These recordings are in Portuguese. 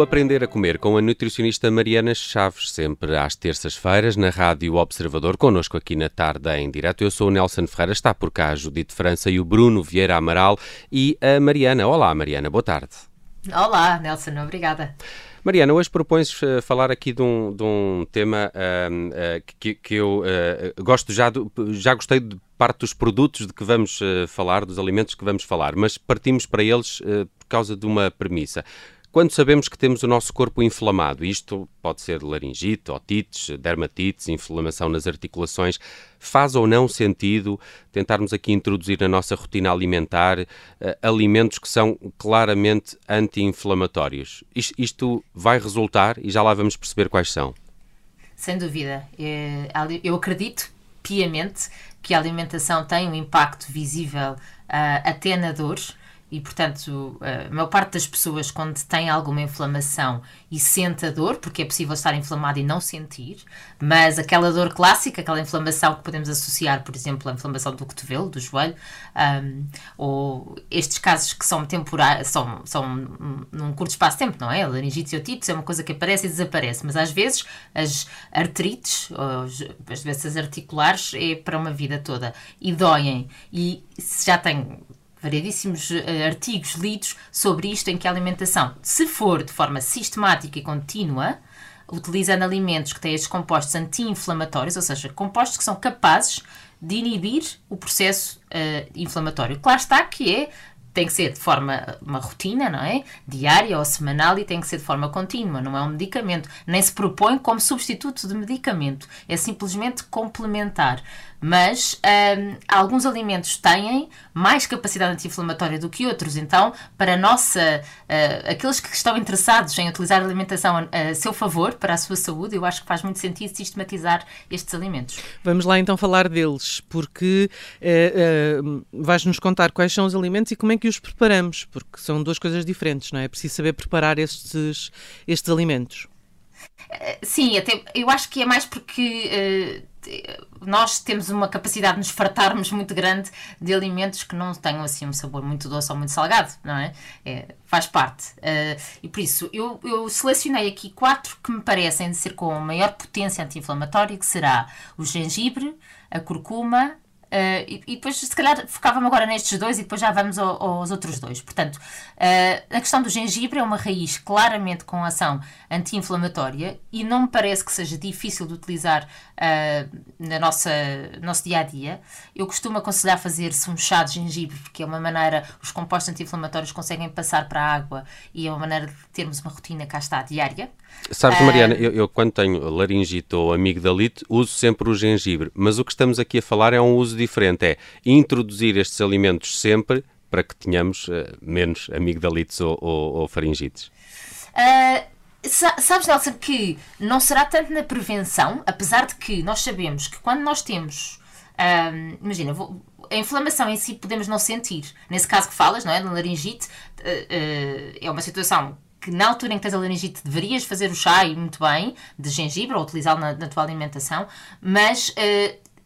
O Aprender a Comer com a nutricionista Mariana Chaves, sempre às terças-feiras, na Rádio Observador, connosco aqui na tarde em direto. Eu sou o Nelson Ferreira, está por cá a Judite França e o Bruno Vieira Amaral e a Mariana. Olá, Mariana, boa tarde. Olá, Nelson, obrigada. Mariana, hoje propões uh, falar aqui de um, de um tema uh, uh, que, que, eu gosto já, do, já gostei de parte dos produtos de que vamos falar, dos alimentos que vamos falar, mas partimos para eles por causa de uma premissa. Quando sabemos que temos o nosso corpo inflamado, isto pode ser laringite, otites, dermatites, inflamação nas articulações, faz ou não sentido tentarmos aqui introduzir na nossa rotina alimentar uh, alimentos que são claramente anti-inflamatórios? Isto, isto vai resultar e já lá vamos perceber quais são. Sem dúvida. É, eu acredito piamente que a alimentação tem um impacto visível uh, até na dor e, portanto, a maior parte das pessoas, quando tem alguma inflamação e sente a dor, porque é possível estar inflamado e não sentir, mas aquela dor clássica, aquela inflamação que podemos associar, por exemplo, à inflamação do cotovelo, do joelho, um, ou estes casos que são temporários, são, são num curto espaço de tempo, não é? Laringite e otites é uma coisa que aparece e desaparece, mas às vezes as artrites, as doenças articulares, é para uma vida toda e doem. E se já tem variedíssimos uh, artigos lidos sobre isto, em que a alimentação, se for de forma sistemática e contínua, utilizando alimentos que têm estes compostos anti-inflamatórios, ou seja, compostos que são capazes de inibir o processo uh, inflamatório. Claro está que é tem que ser de forma, uma rotina, não é? Diária ou semanal e tem que ser de forma contínua, não é um medicamento. Nem se propõe como substituto de medicamento, é simplesmente complementar. Mas hum, alguns alimentos têm mais capacidade anti-inflamatória do que outros, então, para nossa, uh, aqueles que estão interessados em utilizar a alimentação a, a seu favor, para a sua saúde, eu acho que faz muito sentido sistematizar estes alimentos. Vamos lá então falar deles, porque uh, uh, vais-nos contar quais são os alimentos e como é que os preparamos, porque são duas coisas diferentes, não é? É preciso saber preparar estes, estes alimentos. Eh, sim, até, eu acho que é mais porque uh, nós temos uma capacidade de nos fartarmos muito grande de alimentos que não tenham assim um sabor muito doce ou muito salgado, não é? é faz parte. Uh, e por isso eu, eu, selecionei aqui quatro que me parecem de ser com maior potência anti-inflamatória, que será o gengibre, a curcuma, Uh, e, e, depois, se calhar, focava-me agora nestes dois e depois já vamos ao, aos outros dois. Portanto, uh, a questão do gengibre é uma raiz claramente com ação anti-inflamatória e não me parece que seja difícil de utilizar uh, na nossa nosso dia a dia. Eu costumo aconselhar fazer-se um chá de gengibre, porque é uma maneira, os compostos anti-inflamatórios conseguem passar para a água e é uma maneira de termos uma rotina cá está diária. Sabes, Mariana, eu, eu, quando tenho laringite ou amigdalite uso sempre o gengibre, mas o que estamos aqui a falar é um uso diferente, é introduzir estes alimentos sempre para que tenhamos uh, menos amigdalites ou, ou, ou faringites. Uh, sabes, Nelson, que não será tanto na prevenção, apesar de que nós sabemos que quando nós temos, uh, imagina, a inflamação em si podemos não sentir. Nesse caso que falas, não é? Na laringite, é uma situação que na altura em que tens a laringite deverias fazer o chá e muito bem, de gengibre, ou utilizá-lo na, na, tua alimentação, mas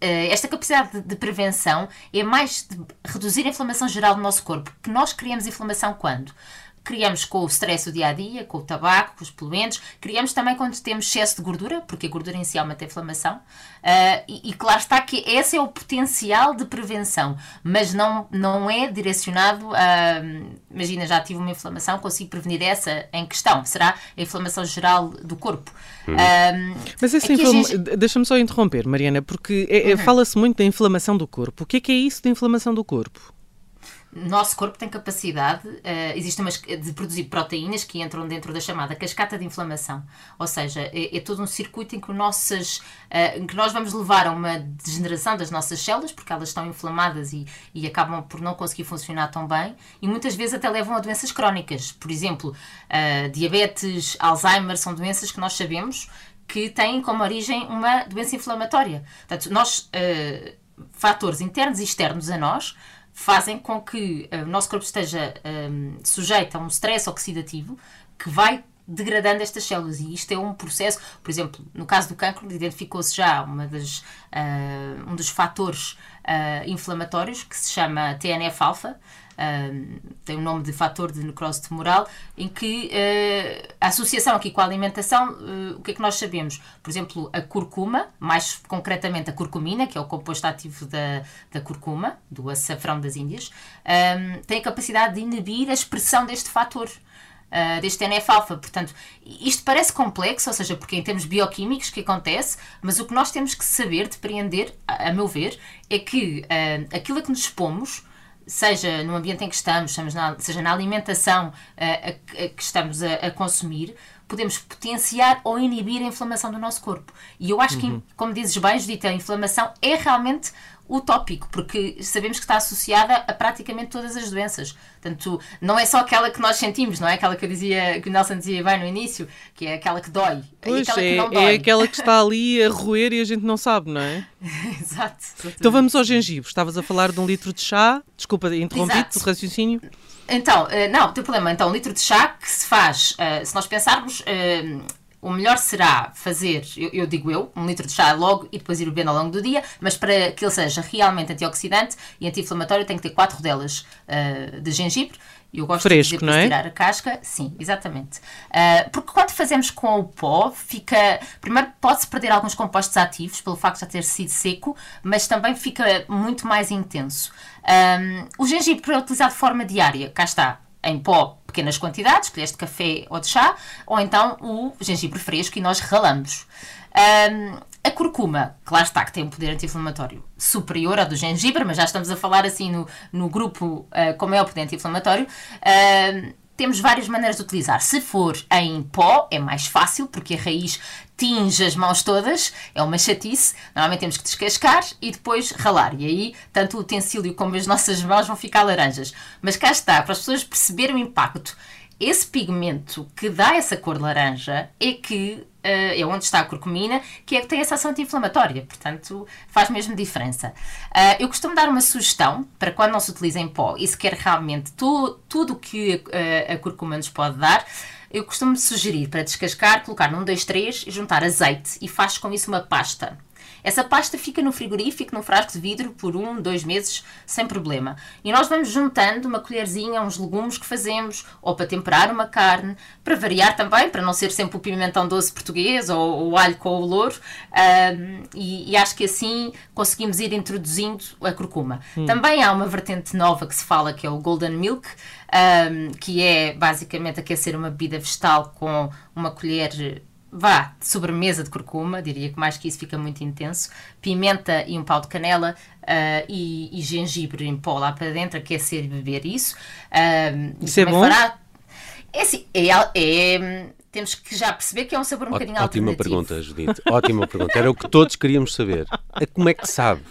esta capacidade de, prevenção é mais de reduzir a inflamação geral do nosso corpo. Que nós criamos inflamação quando? Criamos com o stress do dia a dia, com o tabaco, com os poluentes, criamos também quando temos excesso de gordura, porque a gordura em si aumenta a inflamação, uh, e, e, claro está que esse é o potencial de prevenção, mas não, não é direcionado a. Imagina, já tive uma inflamação, consigo prevenir essa em questão, será a inflamação geral do corpo. Uhum. Um, mas essa inflama... gente... deixa-me só interromper, Mariana, porque é, é, uhum. fala-se muito da inflamação do corpo. O que é que é isso da inflamação do corpo? Nosso corpo tem capacidade, uh, existe uma, de produzir proteínas que entram dentro da chamada cascata de inflamação. Ou seja, é, é todo um circuito em que, nossas, uh, em que nós vamos levar a uma degeneração das nossas células, porque elas estão inflamadas e, e acabam por não conseguir funcionar tão bem, e muitas vezes até levam a doenças crónicas. Por exemplo, uh, diabetes, Alzheimer, são doenças que nós sabemos que têm como origem uma doença inflamatória. Portanto, nós, fatores internos e externos a nós, fazem com que uh, o nosso corpo esteja um, sujeito a um stress oxidativo que vai degradando estas células. E isto é um processo, por exemplo, no caso do cancro identificou-se já uma das, uh, um dos fatores uh, inflamatórios que se chama TNF-alfa tem o nome de fator de necrose tumoral, em que uh, a associação aqui com a alimentação, uh, o que é que nós sabemos? Por exemplo, a curcuma, mais concretamente a curcumina, que é o composto ativo da, da curcuma, do açafrão das Índias, um, tem a capacidade de inibir a expressão deste fator. Uh, deste NF-alfa. Portanto, isto parece complexo, ou seja, porque em termos bioquímicos que acontece, mas o que nós temos que saber, depreender, a, a meu ver, é que uh, aquilo a que nos expomos seja no ambiente em que estamos, seja na alimentação uh, a, a que estamos a, a, consumir, podemos potenciar ou inibir a inflamação do nosso corpo. E eu acho uhum. que, como dizes bem, Judita, a inflamação é realmente utópico, porque sabemos que está associada a praticamente todas as doenças. Portanto, não é só aquela que nós sentimos, não é aquela que, eu dizia, que o Nelson dizia bem no início, que é aquela que dói. Pois, é, é, dói. é aquela que está ali a roer e a gente não sabe, não é? Exato. Então vamos ao gengibre. Estavas a falar de um litro de chá. Desculpa, interrompi-te o raciocínio. Então, eh, não, tem problema. Então, um litro de chá que se faz, eh, se nós pensarmos eh, o melhor será fazer, eu, eu, digo eu, um litro de chá logo e depois ir bebendo ao longo do dia, mas para que ele seja realmente antioxidante e anti-inflamatório tem que ter quatro rodelas uh, de gengibre. Eu gosto Fresco, de não é? tirar a casca, sim, exatamente. Uh, porque quando fazemos com o pó, fica. Primeiro, pode-se perder alguns compostos ativos pelo facto de já ter sido seco, mas também fica muito mais intenso. Um, ah, o gengibre é utilizado de forma diária, cá está, em pó, pequenas quantidades, colheres de café ou de chá, ou então o gengibre fresco e nós ralamos. Um, a curcuma, que lá está, que tem um poder anti-inflamatório superior ao do gengibre, mas já estamos a falar assim no, no grupo uh, com maior poder anti-inflamatório. Temos várias maneiras de utilizar. Se for em pó, é mais fácil, porque a raiz tinge as mãos todas, é uma chatice. Normalmente temos que descascar e depois ralar. E aí, tanto o utensílio como as nossas mãos vão ficar laranjas. Mas cá está, para as pessoas perceberem o impacto esse pigmento que dá essa cor laranja é que uh, é onde está a curcumina, que é que tem essa ação anti-inflamatória, portanto faz mesmo diferença. Uh, eu costumo dar uma sugestão para quando não se utiliza em pó e se quer realmente tu, tudo o que uh, a curcuma nos pode dar, eu costumo sugerir para descascar, colocar num 2, 3 e juntar azeite e faz com isso uma pasta. Essa pasta fica no frigorífico, num frasco de vidro, por um, dois meses, sem problema. E nós vamos juntando uma colherzinha, uns legumes que fazemos, ou para temperar uma carne, para variar também, para não ser sempre o pimentão doce português ou o alho com o louro. Um, e, e, acho que assim conseguimos ir introduzindo a curcuma. Hum. Também há uma vertente nova que se fala que é o Golden Milk, um, que é basicamente aquecer uma bebida vegetal com uma colher vá, sobremesa de curcuma, diria que mais que isso fica muito intenso, pimenta e um pau de canela uh, e, e, gengibre em pó lá para dentro, aquecer e beber isso. Uh, isso é bom? Fará... É assim, é, é, temos que já perceber que é um sabor um Ó, bocadinho Ótima alternativo. pergunta, Judite. Ótima pergunta. Era o que todos queríamos saber. Como é que sabe?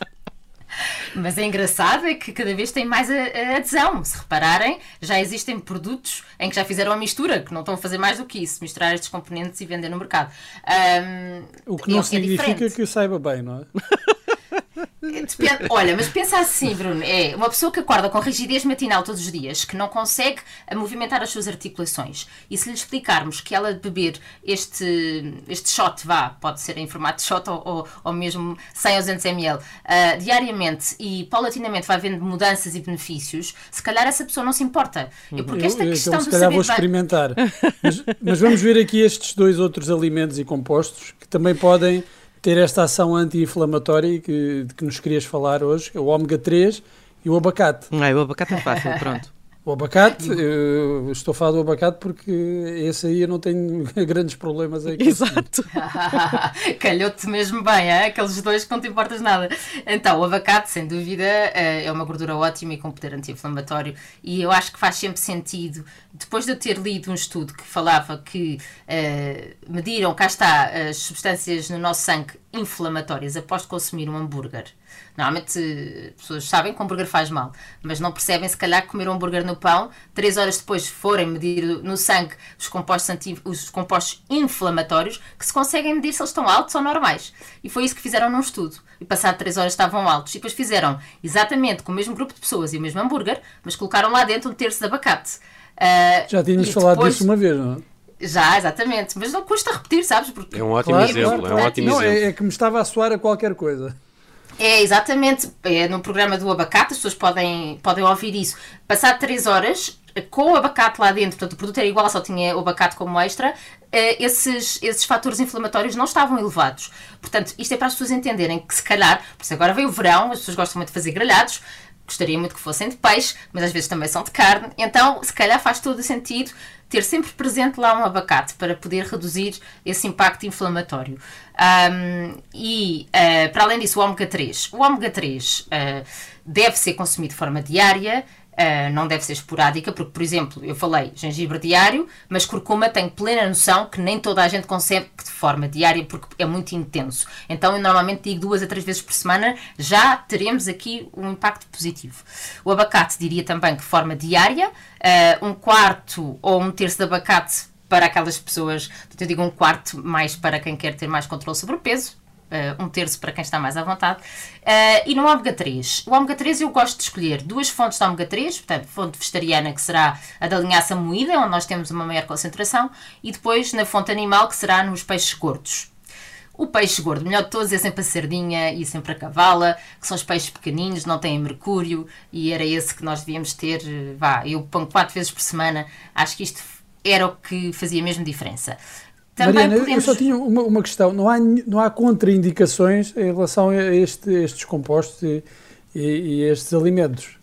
Mas é engraçado é que cada vez tem mais adesão. Se repararem, já existem produtos em que já fizeram a mistura, que não estão a fazer mais do que isso, misturar estes componentes e vender no mercado. Um, o que não é significa que saiba bem, não é? Depende, olha, mas pensa assim, Bruno: é uma pessoa que acorda com rigidez matinal todos os dias, que não consegue movimentar as suas articulações. E se lhe explicarmos que ela beber este, este shot, vá, pode ser em formato de shot ou, ou, ou mesmo 100 ou 200 ml, uh, diariamente e paulatinamente vai havendo mudanças e benefícios, se calhar essa pessoa não se importa. Eu, porque esta eu, questão então, se calhar vou experimentar. mas, mas vamos ver aqui estes dois outros alimentos e compostos que também podem ter esta ação anti-inflamatória que, de que nos querias falar hoje, é o ômega 3 e o abacate. Não, é, o abacate é fácil, pronto. O abacate, eu estou a falar do abacate porque esse aí eu não tenho grandes problemas aí. Exato. Calhou-te mesmo bem, é? aqueles dois que não te importas nada. Então, o abacate, sem dúvida, eh, é uma gordura ótima e com poder anti-inflamatório e eu acho que faz sempre sentido. Depois de eu ter lido um estudo que falava que uh, mediram, cá está, as substâncias no nosso sangue inflamatórias após consumir um hambúrguer Normalmente as pessoas sabem que o hambúrguer faz mal, mas não percebem se calhar que comer um hambúrguer no pão, três horas depois forem medir no sangue os compostos, anti, os compostos inflamatórios, que se conseguem medir se eles estão altos ou normais. E foi isso que fizeram num estudo. E passado três horas estavam altos. E depois fizeram exatamente com o mesmo grupo de pessoas e o mesmo hambúrguer, mas colocaram lá dentro um terço de abacate. Uh, Já tínhamos falado depois... disso uma vez, não é? Já, exatamente. Mas não custa repetir, sabes? Porque... É um ótimo claro, exemplo. Claro, é um ótimo não, exemplo. É, é que me estava a soar a qualquer coisa. É, exatamente. É no programa do abacate, as pessoas podem, podem ouvir isso. Passado 3 horas, com o abacate lá dentro, portanto o produto era igual, só tinha o abacate como extra, eh, esses, esses fatores inflamatórios não estavam elevados. Portanto, isto é para as pessoas entenderem que se calhar, por isso agora veio o verão, as pessoas gostam muito de fazer grelhados, gostaria muito que fossem de peixe, mas às vezes também são de carne, então se calhar faz todo o sentido ter sempre presente lá um abacate para poder reduzir esse impacto inflamatório. Um, e, uh, para além disso, o ômega 3. O ômega 3 uh, eh, deve ser consumido de forma diária, Uh, não deve ser esporádica, porque, por exemplo, eu falei gengibre diário, mas curcuma tem plena noção que nem toda a gente consegue de forma diária, porque é muito intenso. Então, eu normalmente digo duas a três vezes por semana, já teremos aqui um impacto positivo. O abacate, diria também que forma diária, uh, um quarto ou um terço de abacate para aquelas pessoas, eu digo um quarto mais para quem quer ter mais controle sobre o peso, um terço para quem está mais à vontade. Uh, e no ômega 3. O ômega 3 eu gosto de escolher duas fontes de ômega 3, portanto, fonte vegetariana, que será a da linhaça moída, onde nós temos uma maior concentração, e depois na fonte animal, que será nos peixes gordos. O peixe gordo, melhor de todos, é sempre a sardinha e sempre a cavala, que são os peixes pequeninos, não têm mercúrio, e era esse que nós devíamos ter. Eh, vá, eu ponho quatro vezes por semana, acho que isto era o que fazia mesmo diferença. Também Mariana, podemos... eu só tinha uma, uma, questão. Não há, não há contraindicações em relação a este, estes compostos e, e, e, estes alimentos?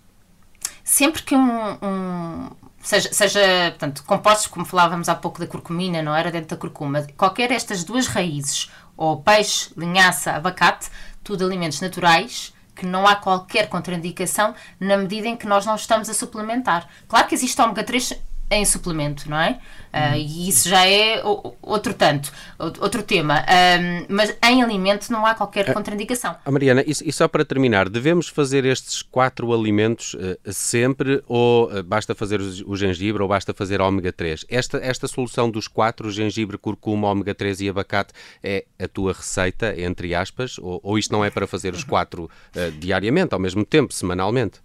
Sempre que um, um seja, seja portanto, compostos, como falávamos há pouco da curcumina, não era dentro da curcuma, qualquer destas duas raízes, ou peixe, linhaça, abacate, tudo alimentos naturais, que não há qualquer contraindicação na medida em que nós não estamos a suplementar. Claro que existe ômega 3 em suplemento, não é? Uh, e isso já é outro tanto, outro tema. Um, mas em alimento não há qualquer ah, contraindicação. Ah, Mariana, e, e, só para terminar, devemos fazer estes quatro alimentos uh, sempre ou uh, basta fazer o, o, gengibre ou basta fazer ômega 3? Esta, esta solução dos quatro, gengibre, curcuma, ômega 3 e abacate, é a tua receita, entre aspas, ou, ou isto não é para fazer os quatro diariamente, ao mesmo tempo, semanalmente?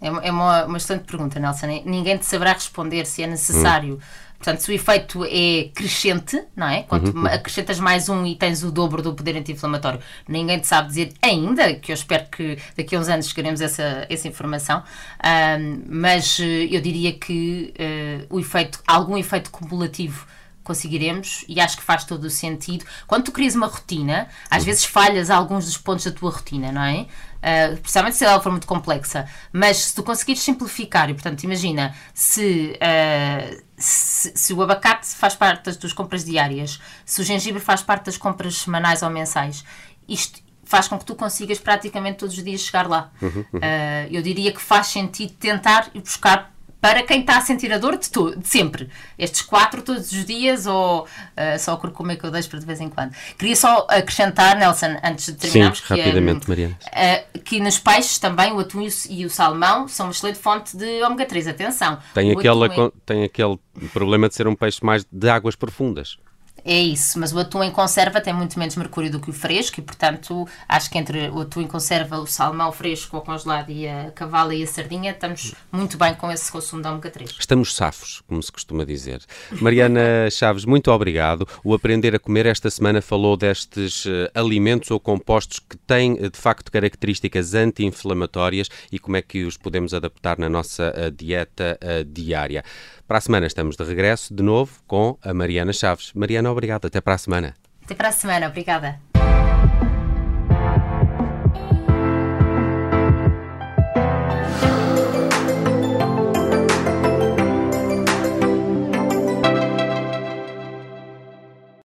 É, é uma, uma excelente pergunta, Nelson. Ninguém te saberá responder se é necessário. Hum. Portanto, se o efeito é crescente, não é? Quanto uhum. acrescentas mais um e tens o dobro do poder anti-inflamatório, ninguém te sabe dizer ainda, que eu espero que daqui a uns anos chegaremos a essa, essa informação, um, mas eh, eu diria que uh, o efeito, algum efeito cumulativo conseguiremos e acho que faz todo o sentido. Quando tu crias uma rotina, às vezes falhas alguns dos pontos da tua rotina, não é? Uh, principalmente se ela for muito complexa, mas se tu conseguires simplificar, e portanto, imagina se, uh, se, se, o abacate faz parte das tuas compras diárias, se o gengibre faz parte das compras semanais ou mensais, isto faz com que tu consigas praticamente todos os dias chegar lá. Uhum, uhum. Uh, eu diria que faz sentido tentar ir buscar para quem está a sentir a dor de, tu, de sempre. Estes quatro todos os dias ou uh, só como é que eu deixo para de vez em quando. Queria só acrescentar, Nelson, antes de terminarmos, Sim, que, rapidamente, Mariana. Uh, que nos peixes também o atum e o salmão são uma excelente fonte de ômega 3. Atenção. Tem, aquela, é... tem aquele problema de ser um peixe mais de águas profundas. É isso, mas o atum em conserva tem muito menos mercúrio do que o fresco e, portanto, acho que entre o atum em conserva, o salmão fresco ou congelado e a cavala e a sardinha, estamos muito bem com esse consumo de ômega 3. Estamos safos, como se costuma dizer. Mariana Chaves, muito obrigado. O Aprender a Comer esta semana falou destes uh, alimentos ou compostos que têm, de facto, características anti-inflamatórias e como é que os podemos adaptar na nossa uh, dieta diária. Para a semana estamos de regresso, de novo, com a Mariana Chaves. Mariana, obrigado. Até para a semana. Até para a semana. Obrigada.